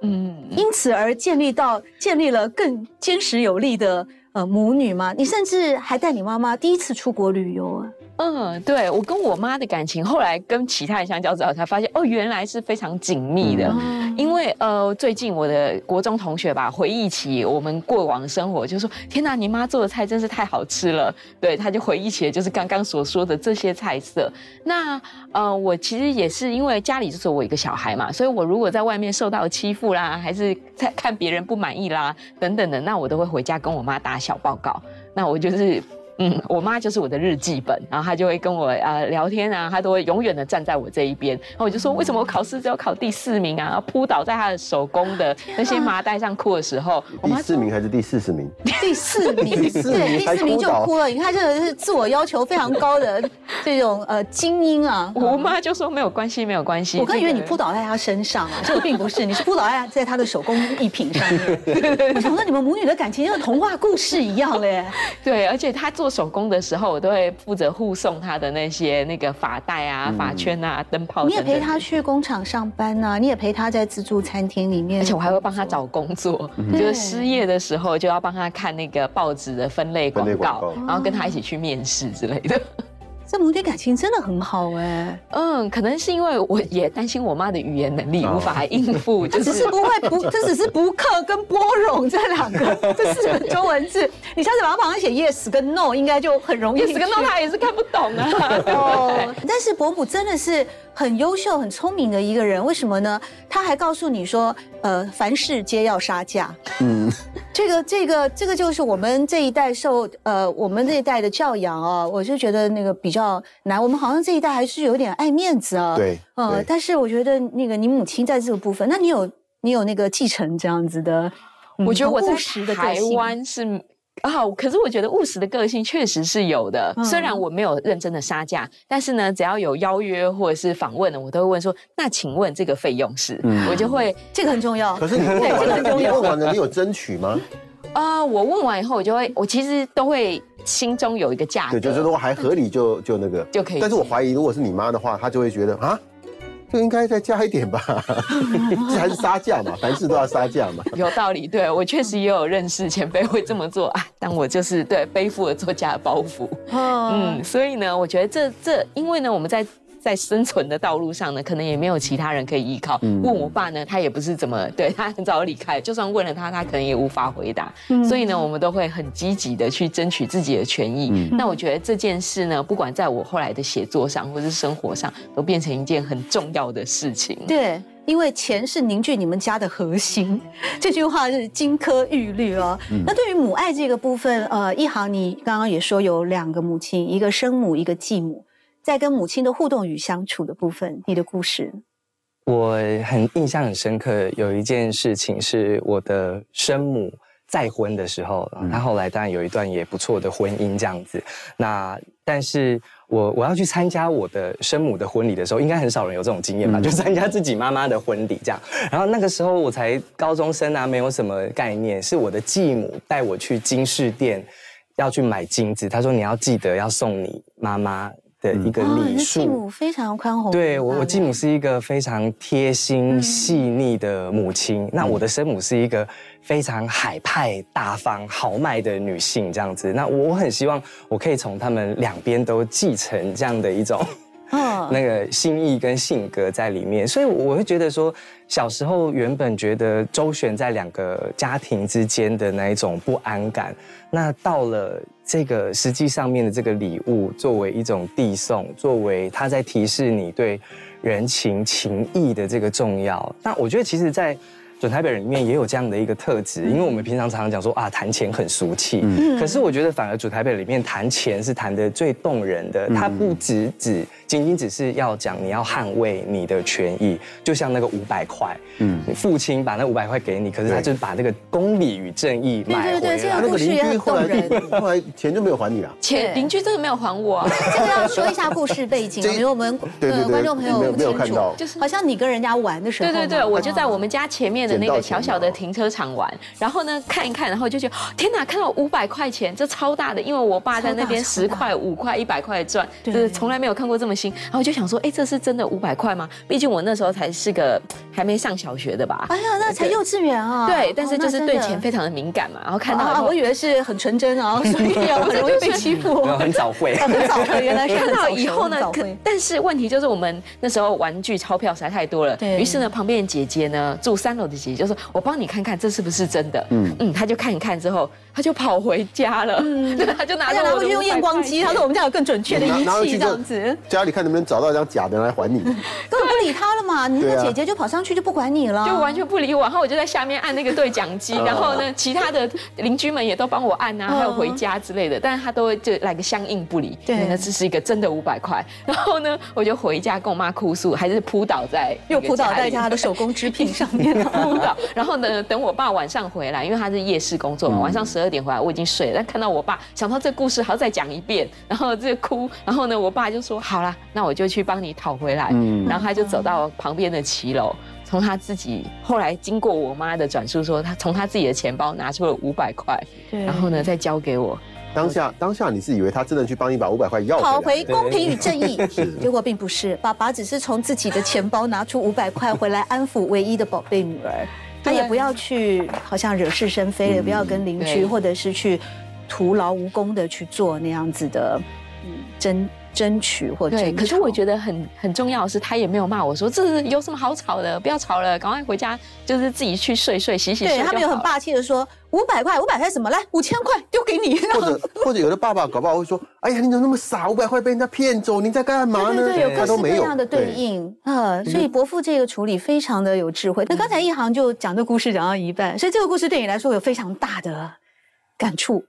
嗯，因此而建立到建立了更坚实有力的呃母女嘛？你甚至还带你妈妈第一次出国旅游啊。嗯，对我跟我妈的感情，后来跟其他人相交之后，才发现哦，原来是非常紧密的。因为呃，最近我的国中同学吧，回忆起我们过往生活，就说：“天哪，你妈做的菜真是太好吃了。”对，他就回忆起了就是刚刚所说的这些菜色。那呃，我其实也是因为家里就是我一个小孩嘛，所以我如果在外面受到欺负啦，还是在看别人不满意啦等等的，那我都会回家跟我妈打小报告。那我就是。嗯，我妈就是我的日记本，然后她就会跟我呃聊天啊，她都会永远的站在我这一边。然后我就说，为什么我考试只有考第四名啊？扑倒在她的手工的那些麻袋上哭的时候，第四名还是第四十名？第四 名，对，第四名就哭了。你看，这个是自我要求非常高的这种呃精英啊。我妈就说没有关系，没有关系。我刚以为你扑倒在她身上啊，这个并不是，你是扑倒在在她的手工艺品上面。我想说，你们母女的感情像童话故事一样嘞。对，而且她做。做手工的时候，我都会负责护送他的那些那个发带啊、发圈啊、灯泡。你也陪他去工厂上班呐，你也陪他在自助餐厅里面，而且我还会帮他找工作。就是失业的时候，就要帮他看那个报纸的分类广告，然后跟他一起去面试之类的。这母女感情真的很好哎，嗯，可能是因为我也担心我妈的语言能力无法应付，这只是不会不，这只是不克跟波容这两个 这四个中文字，你下次把它旁边写 yes 跟 no，应该就很容易。yes 跟 no 他也是看不懂啊。哦，但是伯母真的是。很优秀、很聪明的一个人，为什么呢？他还告诉你说，呃，凡事皆要杀价。嗯，这个、这个、这个就是我们这一代受呃，我们这一代的教养啊，我就觉得那个比较难。我们好像这一代还是有点爱面子啊。对，呃，但是我觉得那个你母亲在这个部分，那你有你有那个继承这样子的？我觉得我在台湾是。啊，可是我觉得务实的个性确实是有的。嗯虽然我没有认真的杀价，但是呢，只要有邀约或者是访问的，我都会问说：“那请问这个费用是？”嗯我就会这个很重要 可。是你问对这个完了，你很重要问完了，你有争取吗？啊、我问完以后，我就会，我其实都会心中有一个价格，对，就是如果还合理就就那个就可以但是我怀疑，如果是你妈的话，她就会觉得啊，就应该再加一点吧，这还是杀价嘛，凡事都要杀价嘛。有道理。对我确实也有认识前辈会这么做啊，但我就是对背负了作家的包袱。嗯，嗯，所以呢，我觉得这这，因为呢，我们在在生存的道路上呢，可能也没有其他人可以依靠。嗯问我爸呢，他也不是怎么对他很早离开，就算问了他，他可能也无法回答。嗯所以呢，我们都会很积极的去争取自己的权益。嗯那我觉得这件事呢，不管在我后来的写作上，或是生活上，都变成一件很重要的事情。对，因为钱是凝聚你们家的核心，这句话是金科玉律哦。那对于母爱这个部分，呃，一航你刚刚也说有两个母亲，一个生母，一个继母，在跟母亲的互动与相处的部分，你的故事，我很印象很深刻，有一件事情是我的生母再婚的时候，她后来当然有一段也不错的婚姻这样子。那但是我我要去参加我的生母的婚礼的时候，应该很少人有这种经验吧？就参加自己妈妈的婚礼这样。然后那个时候我才高中生啊，没有什么概念，是我的继母带我去金饰店要去买金子，她说你要记得要送你妈妈的一个礼数。的继母非常宽宏，对我，我继母母是一个非常贴心细腻的母亲，那我的生母是一个非常海派、大方、豪迈的女性，这样子。那我我很希望我可以从他们两边都继承这样的一种嗯。那个心意跟性格在里面，所以我会觉得说，小时候原本觉得周旋在两个家庭之间的那一种不安感，那到了这个实际上面的这个礼物，作为一种递送，作为它在提示你对人情情义的这个重要，那我觉得其实，在准台北人里面也有这样的一个特质，因为我们平常常常讲说啊，谈钱很俗气，可是我觉得反而准台北里面谈钱是谈的最动人的，它不只只仅仅只是要讲你要捍卫你的权益，就像那个五百块，嗯父亲把那五百块给你，可是他就是把那个公理与正义买回对对对这来个。故事也很后来动人 后来钱就没有还你了。钱邻居真的没有还我、啊，这个要说一下故事背景因为我们对对对观众朋友没有没有不清楚看到就是好像你跟人家玩的时候，对对对，我就在哦我们家前面的那个小小的停车场玩，然后呢看一看，然后就觉得天哪，看到五百块钱，这超大的，因为我爸在那边十块、五块、一百块赚，就对是从来没有看过这么新。然后我就想说，哎，这是真的五百块吗？毕竟我那时候才是个还没上小学的吧。哎呀，那才幼稚园啊！对，但是哦就是对钱非常的敏感嘛，然后看到啊，我以为是很纯真啊，所以要很容易被欺负。没 有很早会，啊很早会，原来是 看到以后呢，可可但是问题就是我们那时候玩具钞票实在太多了，对于是呢，旁边的姐姐呢，住三楼的就说：“我帮你看看这是不是真的。”嗯。嗯他，就看一看之后，他就跑回家了，对，他就拿而且着我的拿回去用验光机，他说我们家有更准确的仪器，这样子。家里看能不能找到一张假的来还你。根本不理他了嘛。你那个姐姐就跑上去就不管你了，就完全不理我，然后我就在下面按那个对讲机，然后呢，其他的邻居们也都帮我按啊，嗯。还有回家之类的，但是他都会就来个相应不理，对。那这是一个真的五百块，然后呢，我就回家跟我妈哭诉，还是扑倒在又扑倒在他的手工织品上面了。扑倒。然后呢，等我爸晚上回来，因为他是夜市工作嘛，晚上十二点回来，我已经睡了。但看到我爸，想到这故事还要再讲一遍，然后这哭，然后呢，我爸就说：“好啦，那我就去帮你讨回来。”嗯然后他就走到旁边的骑楼。从他自己后来经过我妈的转述说，他从他自己的钱包拿出了五百块，对然后呢再交给我。当下当下你是以为他真的去帮你把五百块要讨回来？回公平与正义，结果并不是，爸爸只是从自己的钱包拿出五百块回来安抚唯一的宝贝女儿，他也不要去好像惹是生非，也不要跟邻居或者是去徒劳无功的去做那样子的嗯争争取或争对，可是我得觉得很很重要的是，他也没有骂我说这是有什么好吵的，不要吵了，赶快回家，就是自己去睡睡洗洗睡对他没有很霸气的说五百块五百块什么来五千块丢给你，或 者或者有的爸爸搞不好会说：“哎呀，你怎么那么傻？五百块被人家骗走，你在干嘛呢？”对对对，有各式各样的对应。啊，所以伯父这个处理非常的有智慧。那刚才一行就讲这故事讲到一半，所以这个故事对你来说有非常大的感触。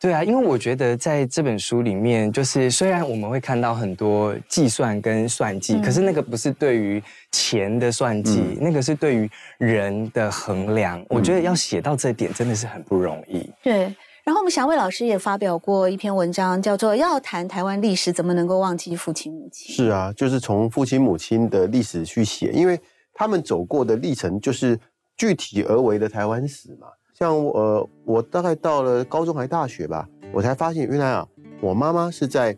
对啊，因为我觉得在这本书里面，就是虽然我们会看到很多计算跟算计，嗯可是那个不是对于钱的算计，嗯那个是对于人的衡量。我觉得要写到这点真的是很不容易。对，然后我们小魏老师也发表过一篇文章，叫做《要谈台湾历史，怎么能够忘记父亲母亲》。是啊，就是从父亲母亲的历史去写，因为他们走过的历程就是具体而为的台湾史嘛。像呃，我大概到了高中还大学吧，我才发现原来啊，我妈妈是在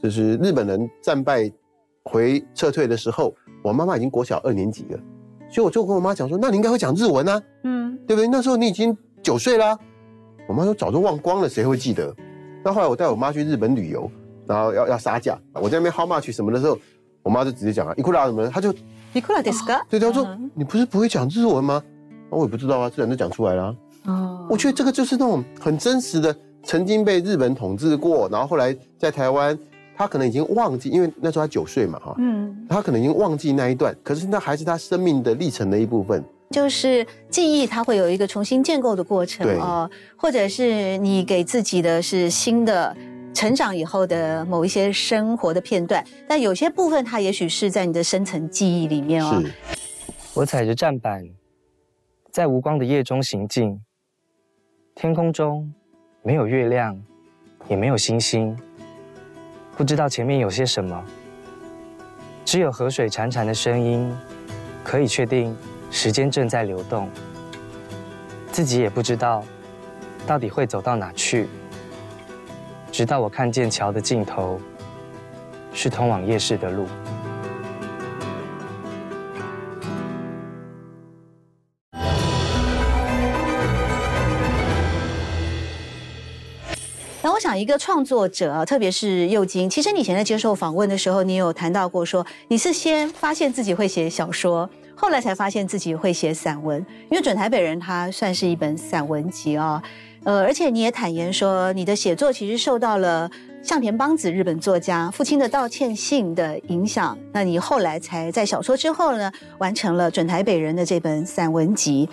就是日本人战败回撤退的时候，我妈妈已经国小二年级了，所以我就跟我妈讲说，那你应该会讲日文啊，嗯，对不对？那时候你已经九岁啦。我妈说早就忘光了，谁会记得？那后来我带我妈去日本旅游，然后要要杀价，我在那边 how much 什么的时候，我妈就直接讲啊，伊库拉什么，她就伊库拉迪斯卡，对，她说你不是不会讲日文吗？我也不知道啊，自然就讲出来了。哦，我觉得这个就是那种很真实的，曾经被日本统治过，然后后来在台湾，他可能已经忘记，因为那时候他九岁嘛，哈，嗯，他可能已经忘记那一段，可是那还是他生命的历程的一部分。就是记忆，它会有一个重新建构的过程啊，或者是你给自己的是新的成长以后的某一些生活的片段，但有些部分它也许是在你的深层记忆里面哦。我踩着站板，在无光的夜中行进，天空中没有月亮，也没有星星，不知道前面有些什么，只有河水潺潺的声音，可以确定。时间正在流动，自己也不知道到底会走到哪去。直到我看见桥的尽头是通往夜市的路。一个创作者，特别是右京，其实你以前在接受访问的时候，你有谈到过，说你是先发现自己会写小说。后来才发现自己会写散文，因为《准台北人》它算是一本散文集啊，呃，而且你也坦言说，你的写作其实受到了向田邦子日本作家父亲的道歉信的影响，那你后来才在小说之后呢，完成了《准台北人》的这本散文集。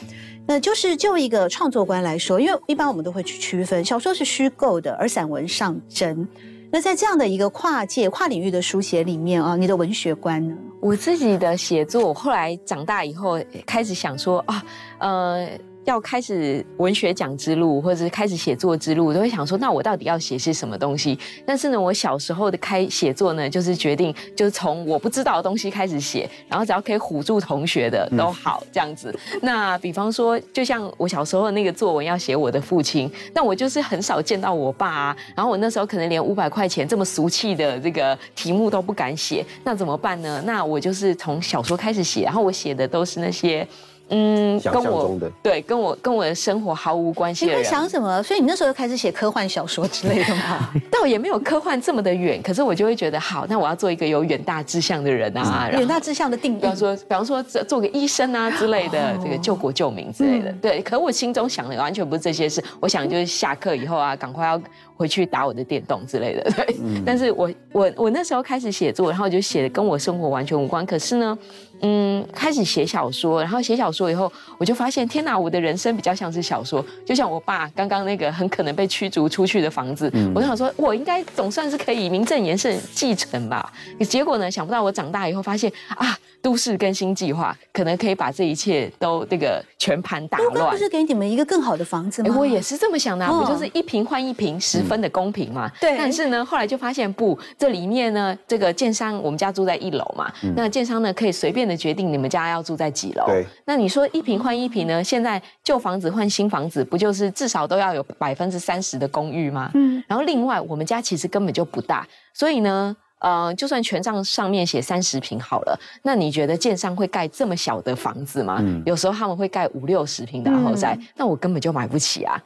那就是就一个创作观来说，因为一般我们都会去区分，小说是虚构的，而散文上真。那在这样的一个跨界、跨领域的书写里面啊，你的文学观呢？我自己的写作，后来长大以后开始想说啊，呃。要开始文学奖之路，或者是开始写作之路，都会想说，那我到底要写些什么东西？但是呢，我小时候的开写作呢，就是决定，就是从我不知道的东西开始写，然后只要可以唬住同学的都好，这样子。那比方说，就像我小时候那个作文要写我的父亲，那我就是很少见到我爸啊。然后我那时候可能连五百块钱这么俗气的这个题目都不敢写，那怎么办呢？那我就是从小说开始写，然后我写的都是那些。嗯，跟我对，跟我跟我的生活毫无关系。你会想什么？所以你那时候开始写科幻小说之类的吗？倒也没有科幻这么的远，可是我就会觉得，好，那我要做一个有远大志向的人啊。远大志向的定义，比方说，比方说做个医生啊之类的，这个救国救民之类的。对，可我心中想的完全不是这些事。我想就是下课以后啊，赶快要回去打我的电动之类的。对，但是我我我那时候开始写作，然后就写的跟我生活完全无关。可是呢。嗯，开始写小说，然后写小说以后，我就发现，天哪，我的人生比较像是小说，就像我爸刚刚那个很可能被驱逐出去的房子，我就想说，我应该总算是可以名正言顺继承吧。结果呢，想不到我长大以后发现啊，都市更新计划可能可以把这一切都这个全盘打乱。不是给你们一个更好的房子吗？我也是这么想的，我就是一平换一平，十分的公平嘛。对。但是呢，后来就发现不，这里面呢，这个建商，我们家住在一楼嘛，那建商呢可以随便。的决定，你们家要住在几楼？对，那你说一平换一平呢？现在旧房子换新房子，不就是至少都要有百分之三十的公寓吗？嗯，然后另外我们家其实根本就不大，所以呢，呃，就算权杖上面写三十平好了，那你觉得建商会盖这么小的房子吗？嗯，有时候他们会盖五六十平的豪宅，那我根本就买不起啊。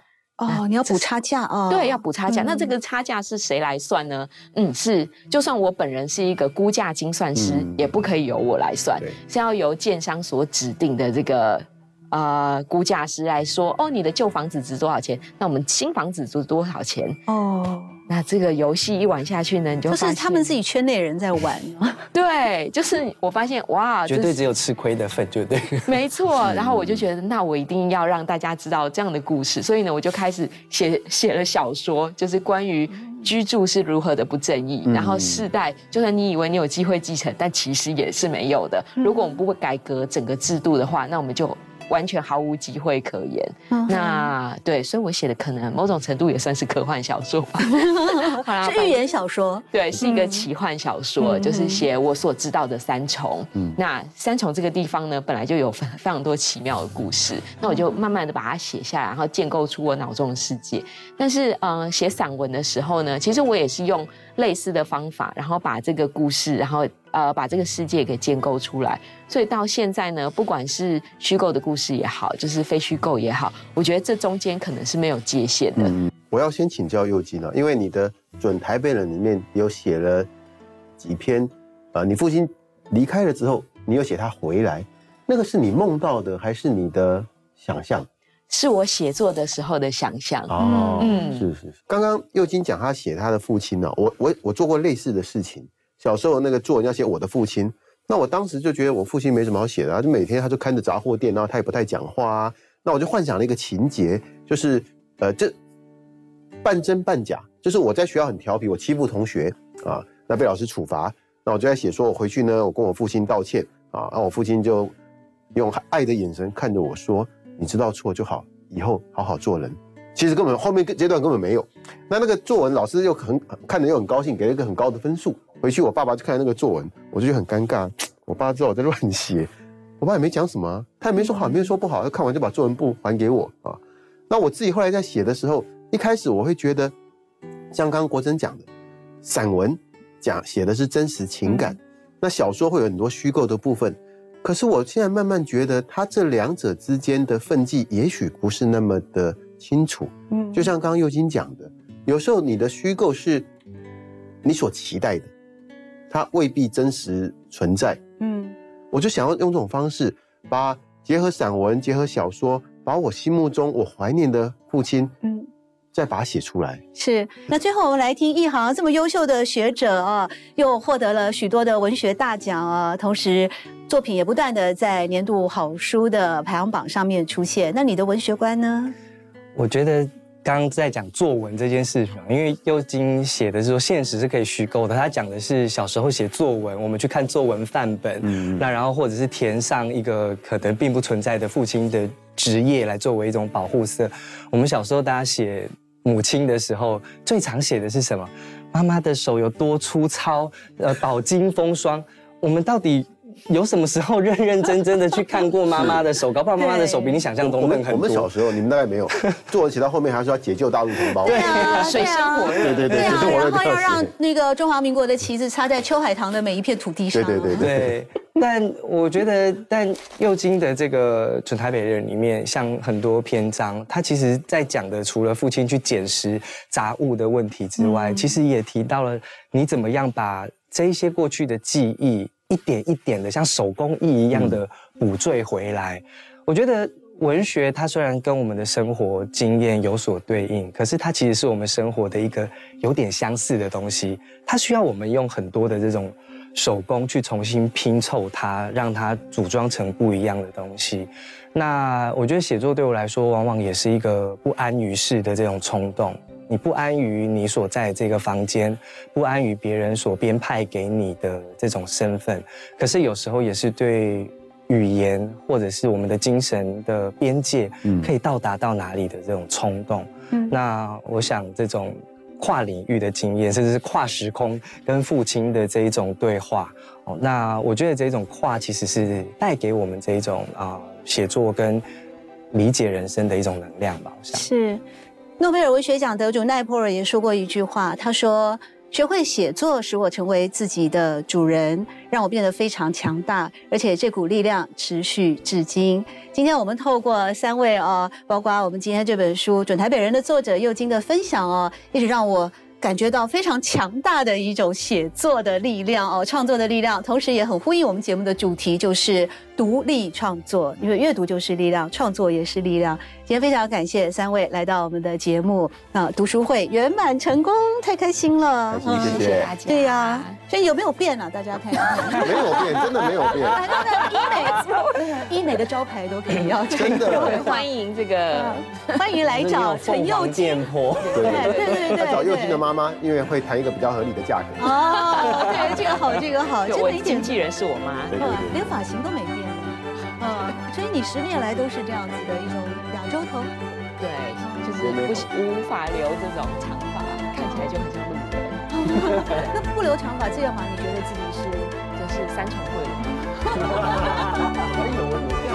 哦，你要补差价啊。对，要补差价。那这个差价是谁来算呢？嗯，是就算我本人是一个估价精算师，也不可以由我来算，是要由建商所指定的这个呃估价师来说。哦，你的旧房子值多少钱？那我们新房子值多少钱？哦。那这个游戏一玩下去呢，你就就是他们自己圈内人在玩。对，就是我发现哇，绝对只有吃亏的份，就对。没错，然后我就觉得，那我一定要让大家知道这样的故事，所以呢，我就开始写写了小说，就是关于居住是如何的不正义，然后世代，就算你以为你有机会继承，但其实也是没有的。如果我们不会改革整个制度的话，那我们就。完全毫无机会可言。那对，所以我写的可能某种程度也算是科幻小说，是寓言小说。对，是一个奇幻小说，就是写我所知道的三重。嗯，那三重这个地方呢，本来就有非非常多奇妙的故事。那我就慢慢的把它写下来，然后建构出我脑中的世界。但是，嗯，写散文的时候呢，其实我也是用类似的方法，然后把这个故事，然后呃，把这个世界给建构出来。所以到现在呢，不管是虚构的故事也好，就是非虚构也好，我觉得这中间可能是没有界限的。我要先请教佑基呢，因为你的《准台北人》里面有写了几篇，啊，你父亲离开了之后，你又写他回来，那个是你梦到的，还是你的想象？是我写作的时候的想象。哦，嗯，是是是。刚刚右金讲他写他的父亲呢，我我我做过类似的事情。小时候那个作文要写我的父亲。那我当时就觉得我父亲没什么好写的，就每天他就看着杂货店，然后他也不太讲话啊。那我就幻想了一个情节，就是呃，这半真半假，就是我在学校很调皮，我欺负同学啊，那被老师处罚。那我就在写说，我回去呢，我跟我父亲道歉啊，然后我父亲就用爱的眼神看着我说：“你知道错就好，以后好好做人。”其实根本后面阶段根本没有。那那个作文老师又很看着又很高兴，给了一个很高的分数。回去我爸爸就看那个作文，我就觉得很尴尬。我爸知道我在乱写，我爸也没讲什么，他也没说好，也没说不好。他看完就把作文簿还给我啊。那我自己后来在写的时候，一开始我会觉得，像刚刚国珍讲的，散文讲写的是真实情感，那小说会有很多虚构的部分。可是我现在慢慢觉得，他这两者之间的分际也许不是那么的清楚。嗯，就像刚刚右金讲的，有时候你的虚构是你所期待的。它未必真实存在，嗯，我就想要用这种方式，把结合散文、结合小说，把我心目中我怀念的父亲，嗯，再把它写出来。是，那最后我们来听一行这么优秀的学者啊，又获得了许多的文学大奖啊，同时作品也不断的在年度好书的排行榜上面出现。那你的文学观呢？我觉得。刚刚在讲作文这件事情，因为尤金写的是说现实是可以虚构的，他讲的是小时候写作文，我们去看作文范本，那然后或者是填上一个可能并不存在的父亲的职业来作为一种保护色。我们小时候大家写母亲的时候，最常写的是什么？妈妈的手有多粗糙？呃，饱经风霜。我们到底？有什么时候认认真真的去看过妈妈的手？搞不好妈妈的手比你想象中嫩很多。我们小时候，你们大概没有。作文写到后面，还是要解救大陆同胞。对啊，水深火热。对对对，水深火热。然后要让那个中华民国的旗帜插在秋海棠的每一片土地上。对对对对。但我觉得，但右京的这个《准台北人》里面，像很多篇章，他其实在讲的，除了父亲去捡拾杂物的问题之外，其实也提到了你怎么样把这一些过去的记忆。一点一点的，像手工艺一样的补缀回来。我觉得文学它虽然跟我们的生活经验有所对应，可是它其实是我们生活的一个有点相似的东西。它需要我们用很多的这种手工去重新拼凑它，让它组装成不一样的东西。那我觉得写作对我来说，往往也是一个不安于世的这种冲动。你不安于你所在这个房间，不安于别人所编派给你的这种身份，可是有时候也是对语言或者是我们的精神的边界，可以到达到哪里的这种冲动。嗯那我想这种跨领域的经验，甚至是跨时空跟父亲的这一种对话，哦，那我觉得这种跨其实是带给我们这一种啊写作跟理解人生的一种能量吧。我想是。诺贝尔文学奖得主奈波尔也说过一句话，他说：“学会写作使我成为自己的主人，让我变得非常强大，而且这股力量持续至今。”今天我们透过三位哦，包括我们今天这本书《准台北人》的作者右京的分享哦，一直让我。感觉到非常强大的一种写作的力量哦，创作的力量，同时也很呼应我们节目的主题，就是独立创作。因为阅读就是力量，创作也是力量。今天非常感谢三位来到我们的节目啊，读书会圆满成功，太开心了！谢谢大家。对呀，所以有没有变啊？大家看一看，没有变，真的没有变。医美，医美的招牌都可以要，真的 欢迎这个，欢迎来找陈佑金。对对对对对，找佑金的妈。妈妈，因为会谈一个比较合理的价格哦，对，这个好，这个好，我经纪人是我妈，连发型都没变。嗯，所以你十年来都是这样子的一种亚洲头。对，就是不无法留这种长发，看起来就很像路人。那不留长发这样嘛？你觉得自己是就是三重贵人？有有有有三重贵人。